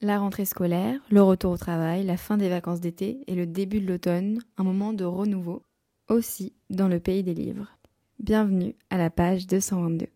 La rentrée scolaire, le retour au travail, la fin des vacances d'été et le début de l'automne, un moment de renouveau, aussi dans le pays des livres. Bienvenue à la page 222.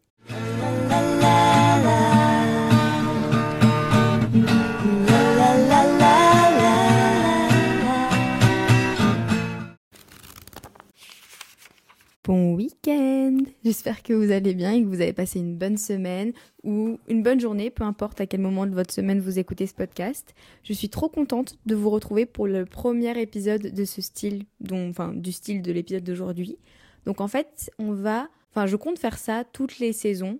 J'espère que vous allez bien et que vous avez passé une bonne semaine ou une bonne journée, peu importe à quel moment de votre semaine vous écoutez ce podcast. Je suis trop contente de vous retrouver pour le premier épisode de ce style, dont, enfin du style de l'épisode d'aujourd'hui. Donc en fait, on va, enfin je compte faire ça toutes les saisons,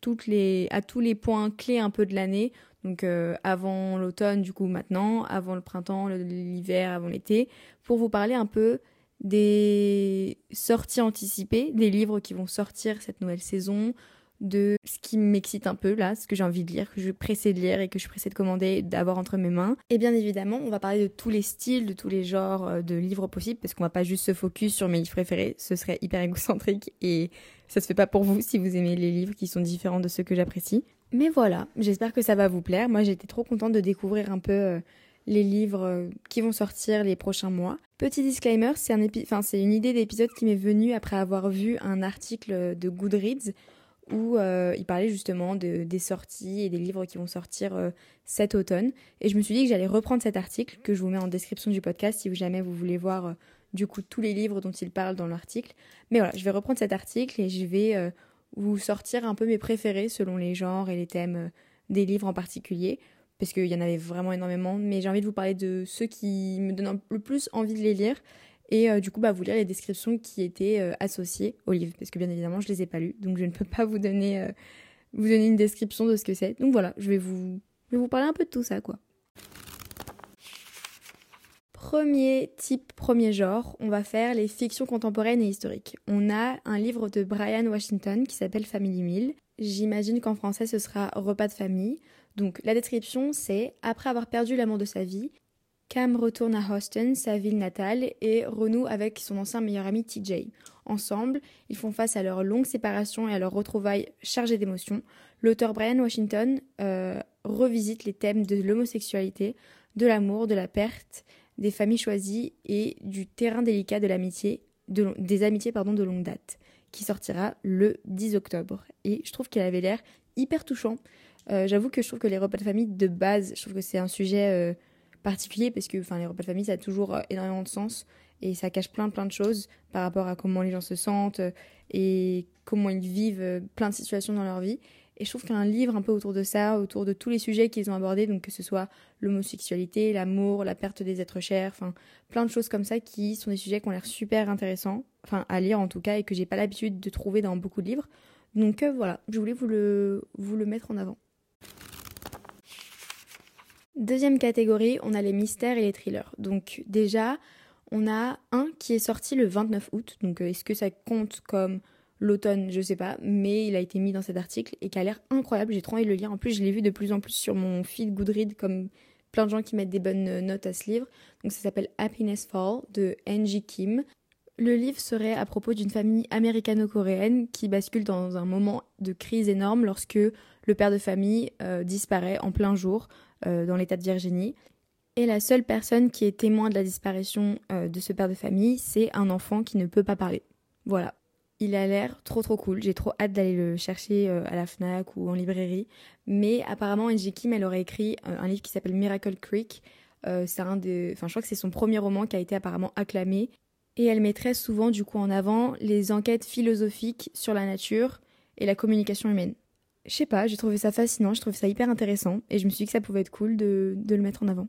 toutes les, à tous les points clés un peu de l'année. Donc euh, avant l'automne, du coup maintenant, avant le printemps, l'hiver, avant l'été, pour vous parler un peu des sorties anticipées, des livres qui vont sortir cette nouvelle saison, de ce qui m'excite un peu là, ce que j'ai envie de lire, que je pressé de lire et que je suis pressée de commander, d'avoir entre mes mains. Et bien évidemment, on va parler de tous les styles, de tous les genres euh, de livres possibles, parce qu'on va pas juste se focus sur mes livres préférés, ce serait hyper égocentrique et ça se fait pas pour vous si vous aimez les livres qui sont différents de ceux que j'apprécie. Mais voilà, j'espère que ça va vous plaire. Moi, j'étais trop contente de découvrir un peu euh, les livres euh, qui vont sortir les prochains mois. Petit disclaimer, c'est un une idée d'épisode qui m'est venue après avoir vu un article de Goodreads où euh, il parlait justement de, des sorties et des livres qui vont sortir euh, cet automne. Et je me suis dit que j'allais reprendre cet article que je vous mets en description du podcast si jamais vous voulez voir du coup tous les livres dont il parle dans l'article. Mais voilà, je vais reprendre cet article et je vais vous sortir un peu mes préférés selon les genres et les thèmes des livres en particulier parce qu'il y en avait vraiment énormément, mais j'ai envie de vous parler de ceux qui me donnent le plus envie de les lire, et euh, du coup bah, vous lire les descriptions qui étaient euh, associées au livre, parce que bien évidemment je les ai pas lus, donc je ne peux pas vous donner, euh, vous donner une description de ce que c'est. Donc voilà, je vais, vous, je vous parler un peu de tout ça quoi. Premier type, premier genre, on va faire les fictions contemporaines et historiques. On a un livre de Brian Washington qui s'appelle Family Meal. J'imagine qu'en français ce sera Repas de famille. Donc la description c'est après avoir perdu l'amour de sa vie, Cam retourne à Houston, sa ville natale, et renoue avec son ancien meilleur ami TJ. Ensemble, ils font face à leur longue séparation et à leur retrouvailles chargées d'émotions. L'auteur Brian Washington euh, revisite les thèmes de l'homosexualité, de l'amour, de la perte, des familles choisies et du terrain délicat de l'amitié, des amitiés de longue date, qui sortira le 10 octobre. Et je trouve qu'il avait l'air hyper touchant. Euh, j'avoue que je trouve que les repas de famille de base, je trouve que c'est un sujet euh, particulier parce que les repas de famille ça a toujours euh, énormément de sens et ça cache plein plein de choses par rapport à comment les gens se sentent et comment ils vivent plein de situations dans leur vie. Et je trouve qu'un livre un peu autour de ça, autour de tous les sujets qu'ils ont abordés, donc que ce soit l'homosexualité, l'amour, la perte des êtres chers, enfin plein de choses comme ça qui sont des sujets qui ont l'air super intéressants, enfin à lire en tout cas, et que j'ai pas l'habitude de trouver dans beaucoup de livres. Donc voilà, je voulais vous le, vous le mettre en avant. Deuxième catégorie, on a les mystères et les thrillers. Donc déjà, on a un qui est sorti le 29 août. Donc euh, est-ce que ça compte comme l'automne? Je sais pas, mais il a été mis dans cet article et qui a l'air incroyable. J'ai trop envie de le lire. En plus, je l'ai vu de plus en plus sur mon feed Goodread comme plein de gens qui mettent des bonnes euh, notes à ce livre. Donc ça s'appelle Happiness Fall de Angie Kim. Le livre serait à propos d'une famille américano-coréenne qui bascule dans un moment de crise énorme lorsque le père de famille euh, disparaît en plein jour euh, dans l'état de Virginie. Et la seule personne qui est témoin de la disparition euh, de ce père de famille, c'est un enfant qui ne peut pas parler. Voilà. Il a l'air trop trop cool. J'ai trop hâte d'aller le chercher à la Fnac ou en librairie. Mais apparemment, Angie Kim, elle aurait écrit un livre qui s'appelle Miracle Creek. c'est un de, enfin, je crois que c'est son premier roman qui a été apparemment acclamé et elle mettrait souvent du coup en avant les enquêtes philosophiques sur la nature et la communication humaine. Je sais pas, j'ai trouvé ça fascinant, je trouve ça hyper intéressant et je me suis dit que ça pouvait être cool de, le mettre en avant.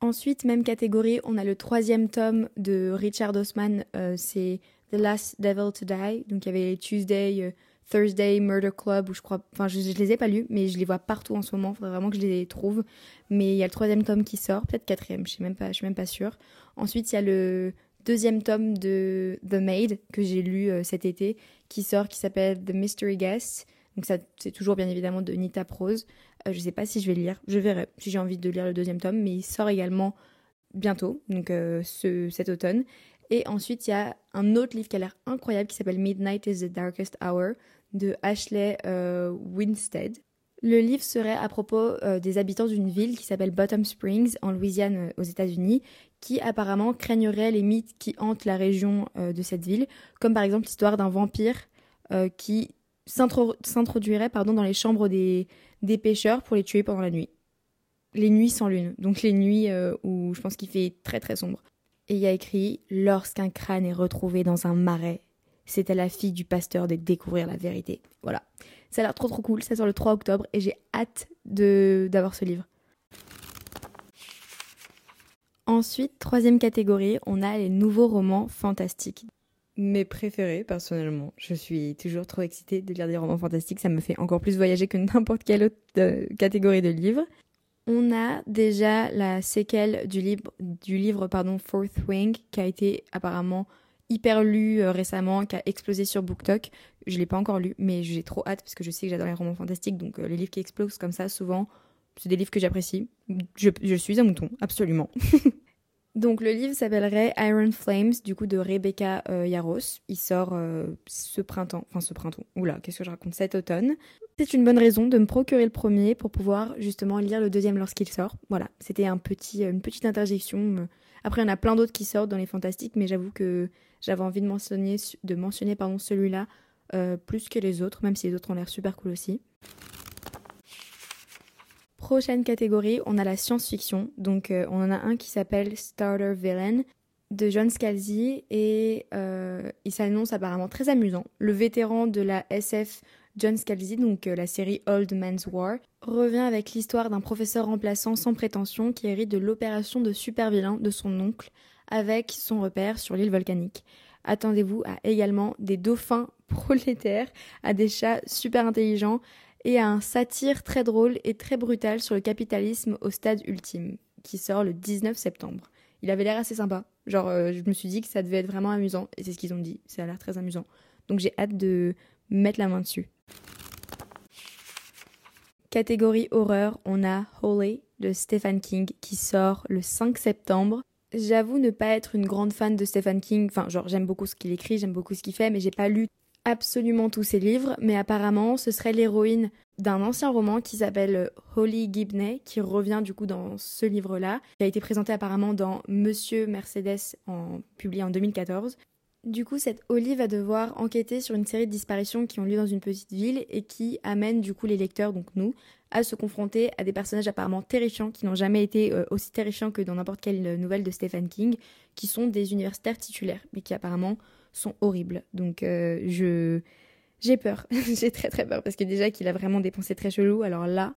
Ensuite, même catégorie, on a le troisième tome de Richard Osman, euh, c'est The Last Devil to Die. Donc il y avait Tuesday, euh, Thursday, Murder Club, où je crois, enfin je, je, les ai pas lus, mais je les vois partout en ce moment. Faudrait vraiment que je les trouve. Mais il y a le troisième tome qui sort, peut-être quatrième, je sais suis même pas sûre. Ensuite il y a le deuxième tome de The Maid que j'ai lu euh, cet été qui sort, qui s'appelle The Mystery Guest. Donc ça, c'est toujours bien évidemment de Nita Prose. Euh, je sais pas si je vais le lire, je verrai si j'ai envie de lire le deuxième tome, mais il sort également bientôt, donc euh, ce, cet automne. Et ensuite, il y a un autre livre qui a l'air incroyable qui s'appelle Midnight is the Darkest Hour de Ashley Winstead. Le livre serait à propos euh, des habitants d'une ville qui s'appelle Bottom Springs en Louisiane euh, aux États-Unis, qui apparemment craigneraient les mythes qui hantent la région euh, de cette ville, comme par exemple l'histoire d'un vampire qui s'introduirait pardon dans les chambres des, pêcheurs pour les tuer pendant la nuit. Les nuits sans lune, donc les nuits où je pense qu'il fait très très sombre. Et il y a écrit Lorsqu'un crâne est retrouvé dans un marais, c'est à la fille du pasteur de découvrir la vérité. Voilà. Ça a l'air trop trop cool, ça sort le 3 octobre et j'ai hâte d'avoir ce livre. Ensuite, troisième catégorie, on a les nouveaux romans fantastiques. Mes préférés, personnellement. Je suis toujours trop excitée de lire des romans fantastiques. Ça me fait encore plus voyager que n'importe quelle autre euh, catégorie de livres. On a déjà la séquelle du livre, du livre pardon, Fourth Wing, qui a été apparemment hyper lu euh, récemment, qui a explosé sur BookTok. Je l'ai pas encore lu, mais j'ai trop hâte parce que je sais que j'adore les romans fantastiques. Donc euh, les livres qui explosent comme ça, souvent, c'est des livres que j'apprécie. Je, je, suis un mouton, absolument. donc le livre s'appellerait Iron Flames, du coup de Rebecca euh, Yaros. Il sort ce printemps, enfin ce printemps. Oula, qu'est-ce que je raconte? Cet automne. C'est une bonne raison de me procurer le premier pour pouvoir justement lire le deuxième lorsqu'il sort. Voilà, c'était un petit, une petite interjection. Après, il y en a plein d'autres qui sortent dans les fantastiques, mais j'avoue que j'avais envie de mentionner, de mentionner pardon, celui-là euh, plus que les autres, même si les autres ont l'air super cool aussi. Prochaine catégorie, on a la science-fiction. Donc euh, on en a un qui s'appelle Starter Villain de John Scalzi et euh, il s'annonce apparemment très amusant. Le vétéran de la SF John Scalzi, donc la série Old Man's War, revient avec l'histoire d'un professeur remplaçant sans prétention qui hérite de l'opération de super vilain de son oncle avec son repère sur l'île volcanique. Attendez-vous à également des dauphins prolétaires, à des chats super intelligents et à un satire très drôle et très brutal sur le capitalisme au stade ultime, qui sort le 19 septembre. Il avait l'air assez sympa. Genre, euh, je me suis dit que ça devait être vraiment amusant, et c'est ce qu'ils ont dit. Ça a l'air très amusant. Donc j'ai hâte de mettre la main dessus. Catégorie horreur, on a Holy de Stephen King qui sort le 5 septembre. J'avoue ne pas être une grande fan de Stephen King. Enfin, genre, j'aime beaucoup ce qu'il écrit, j'aime beaucoup ce qu'il fait, mais j'ai pas lu absolument tous ses livres. Mais apparemment, ce serait l'héroïne d'un ancien roman qui s'appelle Holly Gibney, qui revient du coup dans ce livre-là, qui a été présenté apparemment dans Monsieur Mercedes, publié en 2014. Du coup, cette Holly va devoir enquêter sur une série de disparitions qui ont lieu dans une petite ville et qui amènent du coup les lecteurs, donc nous, à se confronter à des personnages apparemment terrifiants qui n'ont jamais été euh, aussi terrifiants que dans n'importe quelle nouvelle de Stephen King, qui sont des universitaires titulaires, mais qui apparemment sont horribles. Donc euh, je j'ai peur, j'ai très très peur parce que déjà qu'il a vraiment des pensées très cheloues, alors là.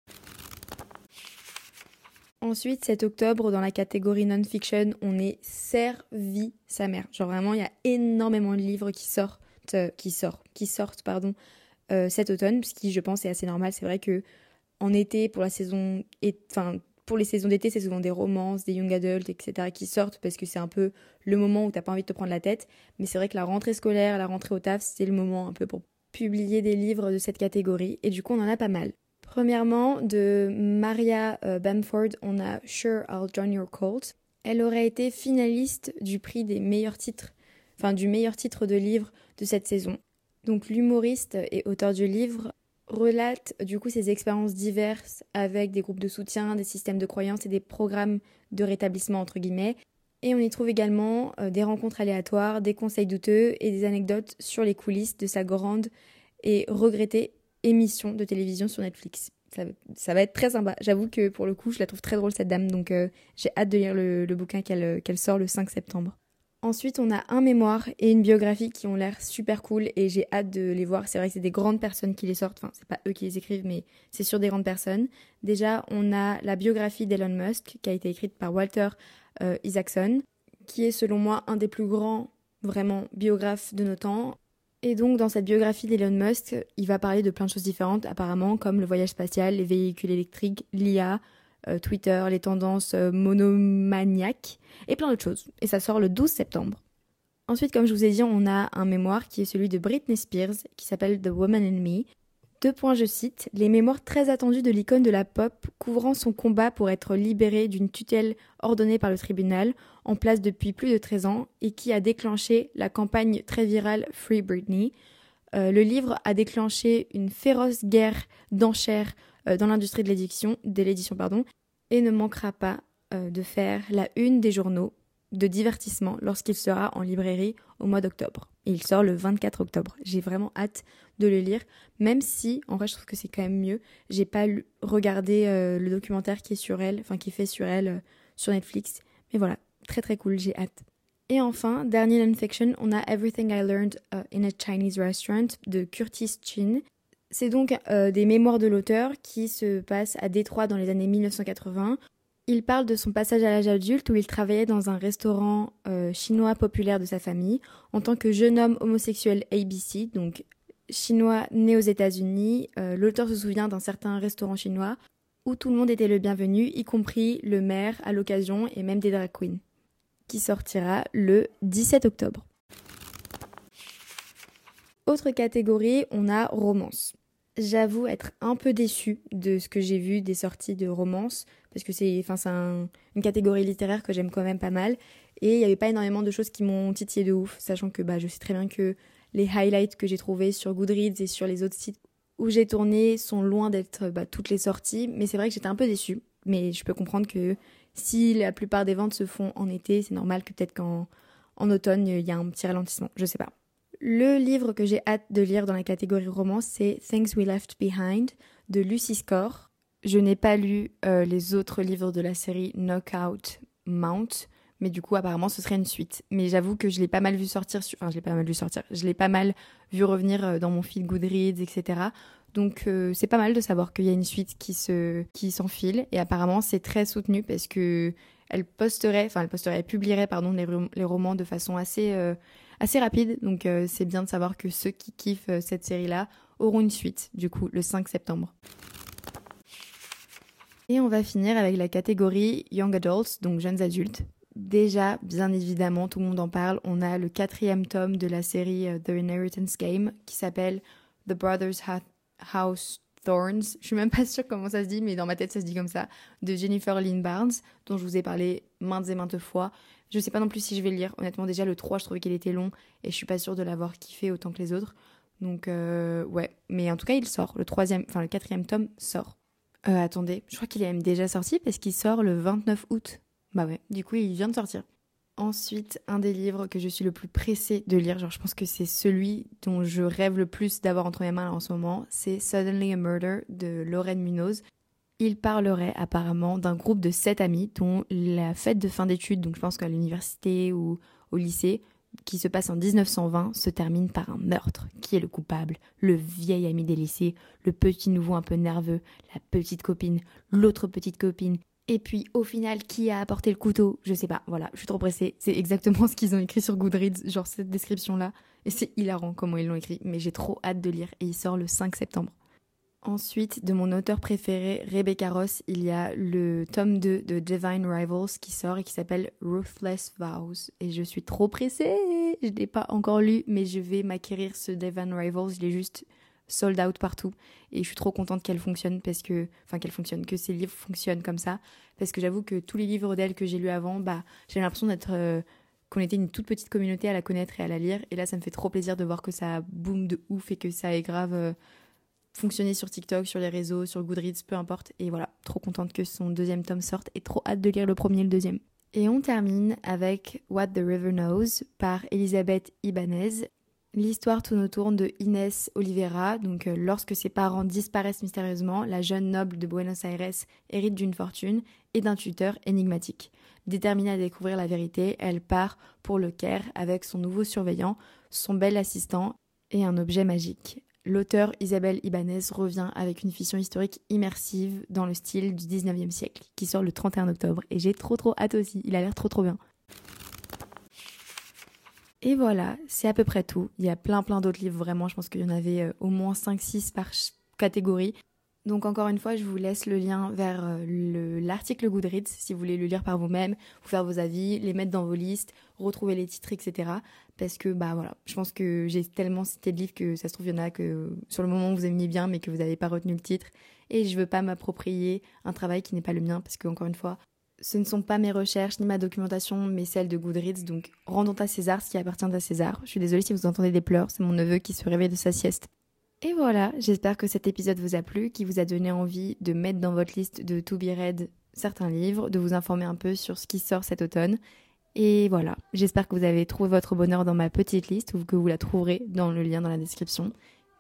Ensuite, cet octobre, dans la catégorie non-fiction, on est servi sa mère. Genre vraiment, il y a énormément de livres qui sortent, euh, qui sortent, qui sortent, pardon, cet automne, ce qui, je pense, est assez normal. C'est vrai que en été, pour la saison, enfin, pour les saisons d'été, c'est souvent des romances, des young adults, etc. qui sortent parce que c'est un peu le moment où t'as pas envie de te prendre la tête. Mais c'est vrai que la rentrée scolaire, la rentrée au taf, c'est le moment un peu pour publier des livres de cette catégorie. Et du coup, on en a pas mal. Premièrement, de Maria euh, Bamford, on a Sure I'll Join Your Cult. Elle aurait été finaliste du prix des meilleurs titres, enfin du meilleur titre de livre de cette saison. Donc l'humoriste et auteur du livre relate du coup ses expériences diverses avec des groupes de soutien, des systèmes de croyances et des programmes de rétablissement entre guillemets. Et on y trouve également euh, des rencontres aléatoires, des conseils douteux et des anecdotes sur les coulisses de sa grande et regrettée émission de télévision sur Netflix. Ça, va être très sympa. J'avoue que pour le coup, je la trouve très drôle cette dame, donc euh, j'ai hâte de lire le, bouquin qu'elle sort le 5 septembre. Ensuite, on a un mémoire et une biographie qui ont l'air super cool et j'ai hâte de les voir. C'est vrai que c'est des grandes personnes qui les sortent. Enfin, c'est pas eux qui les écrivent, mais c'est sur des grandes personnes. Déjà, on a la biographie d'Elon Musk qui a été écrite par Walter euh, Isaacson, qui est selon moi un des plus grands vraiment biographes de nos temps. Et donc, dans cette biographie d'Elon Musk, il va parler de plein de choses différentes, apparemment, comme le voyage spatial, les véhicules électriques, l'IA, Twitter, les tendances euh, monomaniaques et plein d'autres choses. Et ça sort le 12 septembre. Ensuite, comme je vous ai dit, on a un mémoire qui est celui de Britney Spears qui s'appelle The Woman in Me. Deux points, je cite, les mémoires très attendues de l'icône de la pop couvrant son combat pour être libérée d'une tutelle ordonnée par le tribunal, en place depuis plus de 13 ans, et qui a déclenché la campagne très virale Free Britney. Euh, le livre a déclenché une féroce guerre d'enchères dans l'industrie de l'édition, de l'édition pardon, et ne manquera pas de faire la une des journaux de divertissement lorsqu'il sera en librairie au mois d'octobre. Il sort le 24 octobre. J'ai vraiment hâte de le lire, même si en vrai je trouve que c'est quand même mieux. J'ai pas regardé euh, le documentaire qui est sur elle, enfin qui fait sur elle euh, sur Netflix, mais voilà, très très cool, j'ai hâte. Et enfin, dernier non-fiction, on a Everything I Learned in a Chinese Restaurant de Curtis Chin. C'est donc euh, des mémoires de l'auteur qui se passent à Détroit dans les années 1980. Il parle de son passage à l'âge adulte où il travaillait dans un restaurant euh, chinois populaire de sa famille en tant que jeune homme homosexuel ABC, donc chinois né aux États-Unis. Euh, l'auteur se souvient d'un certain restaurant chinois où tout le monde était le bienvenu, y compris le maire à l'occasion et même des drag queens, qui sortira le 17 octobre. Autre catégorie, on a romance. J'avoue être un peu déçue de ce que j'ai vu des sorties de romance, parce que c'est une catégorie littéraire que j'aime quand même pas mal. Et il n'y avait pas énormément de choses qui m'ont titillé de ouf, sachant que bah, je sais très bien que les highlights que j'ai trouvés sur Goodreads et sur les autres sites où j'ai tourné sont loin d'être bah, toutes les sorties. Mais c'est vrai que j'étais un peu déçue. Mais je peux comprendre que si la plupart des ventes se font en été, c'est normal que peut-être qu'en en automne, il y a un petit ralentissement. Je sais pas. Le livre que j'ai hâte de lire dans la catégorie romance, c'est Things We Left Behind de Lucy Score. Je n'ai pas lu euh, les autres livres de la série Knockout Mount, mais du coup apparemment ce serait une suite. Mais j'avoue que je l'ai pas mal vu sortir, enfin je l'ai pas mal vu sortir, je l'ai pas mal vu revenir euh, dans mon fil Goodreads, etc. Donc euh, c'est pas mal de savoir qu'il y a une suite qui se qui s'enfile et apparemment c'est très soutenu parce que elle posterait, enfin elle posterait, elle publierait pardon les, romans de façon assez assez rapide. Donc euh, c'est bien de savoir que ceux qui kiffent euh, cette série-là auront une suite, du coup, le 5 septembre. Et on va finir avec la catégorie Young Adults, donc jeunes adultes. Déjà, bien évidemment, tout le monde en parle. On a le quatrième tome de la série euh, The Inheritance Game qui s'appelle The Brothers House Thorns. Je suis même pas sûre comment ça se dit, mais dans ma tête ça se dit comme ça. De Jennifer Lynn Barnes, dont je vous ai parlé maintes et maintes fois. Je sais pas non plus si je vais le lire. Honnêtement, déjà le 3, je trouvais qu'il était long et je suis pas sûre de l'avoir kiffé autant que les autres. Donc, euh, ouais. Mais en tout cas, il sort. Le troisième, enfin, le quatrième tome sort. Euh, attendez, je crois qu'il est même déjà sorti parce qu'il sort le 29 août. Bah ouais, du coup, il vient de sortir. Ensuite, un des livres que je suis le plus pressée de lire, genre je pense que c'est celui dont je rêve le plus d'avoir entre mes mains en ce moment, c'est Suddenly a Murder de Lorraine Munoz. Il parlerait apparemment d'un groupe de sept amis dont la fête de fin d'études, donc je pense qu'à l'université ou au lycée, qui se passe en 1920, se termine par un meurtre. Qui est le coupable? Le vieil ami des lycées, le petit nouveau un peu nerveux, la petite copine, l'autre petite copine. Et puis au final, qui a apporté le couteau? Je sais pas, voilà, je suis trop pressée. C'est exactement ce qu'ils ont écrit sur Goodreads, genre cette description-là. Et c'est hilarant comment ils l'ont écrit, mais j'ai trop hâte de lire. Et il sort le 5 septembre. Ensuite, de mon auteur préféré, Rebecca Ross, il y a le tome 2 de Divine Rivals qui sort et qui s'appelle Ruthless Vows. Et je suis trop pressée Je ne l'ai pas encore lu, mais je vais m'acquérir ce Divine Rivals. Il est juste sold out partout. Et je suis trop contente qu'elle fonctionne parce que... Enfin, qu'elle fonctionne, que ces livres fonctionnent comme ça. Parce que j'avoue que tous les livres d'elle que j'ai lus avant, bah, j'ai l'impression d'être... Euh, qu'on était une toute petite communauté à la connaître et à la lire. Et là, ça me fait trop plaisir de voir que ça boom de ouf et que ça est grave... Euh, fonctionner sur TikTok, sur les réseaux, sur Goodreads, peu importe. Et voilà, trop contente que son deuxième tome sorte et trop hâte de lire le premier et le deuxième. Et on termine avec What the River Knows par Elisabeth Ibanez. L'histoire tourne autour de Inès Oliveira. Donc, euh, lorsque ses parents disparaissent mystérieusement, la jeune noble de Buenos Aires hérite d'une fortune et d'un tuteur énigmatique. Déterminée à découvrir la vérité, elle part pour le Caire avec son nouveau surveillant, son bel assistant et un objet magique l'auteur Isabelle Ibanez revient avec une fiction historique immersive dans le style du 19e siècle, qui sort le 31 octobre. Et j'ai trop trop hâte aussi, il a l'air trop trop bien. Et voilà, c'est à peu près tout. Il y a plein plein d'autres livres, vraiment, je pense qu'il y en avait euh, au moins 5-6 par catégorie. Donc encore une fois, je vous laisse le lien vers euh, l'article Goodreads si vous voulez le lire par vous-même, vous faire vos avis, les mettre dans vos listes, retrouver les titres, etc. Parce que bah voilà, je pense que j'ai tellement cité de livres que ça se trouve il y en a que sur le moment vous aimiez bien mais que vous n'avez pas retenu le titre. Et je veux pas m'approprier un travail qui n'est pas le mien parce que encore une fois, ce ne sont pas mes recherches ni ma documentation, mais celles de Goodreads. Donc rendons à César ce qui appartient à César. Je suis désolée si vous entendez des pleurs, c'est mon neveu qui se réveille de sa sieste. Et voilà, j'espère que cet épisode vous a plu, qui vous a donné envie de mettre dans votre liste de To Be Read certains livres, de vous informer un peu sur ce qui sort cet automne. Et voilà, j'espère que vous avez trouvé votre bonheur dans ma petite liste ou que vous la trouverez dans le lien dans la description.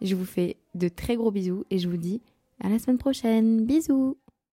Je vous fais de très gros bisous et je vous dis à la semaine prochaine. Bisous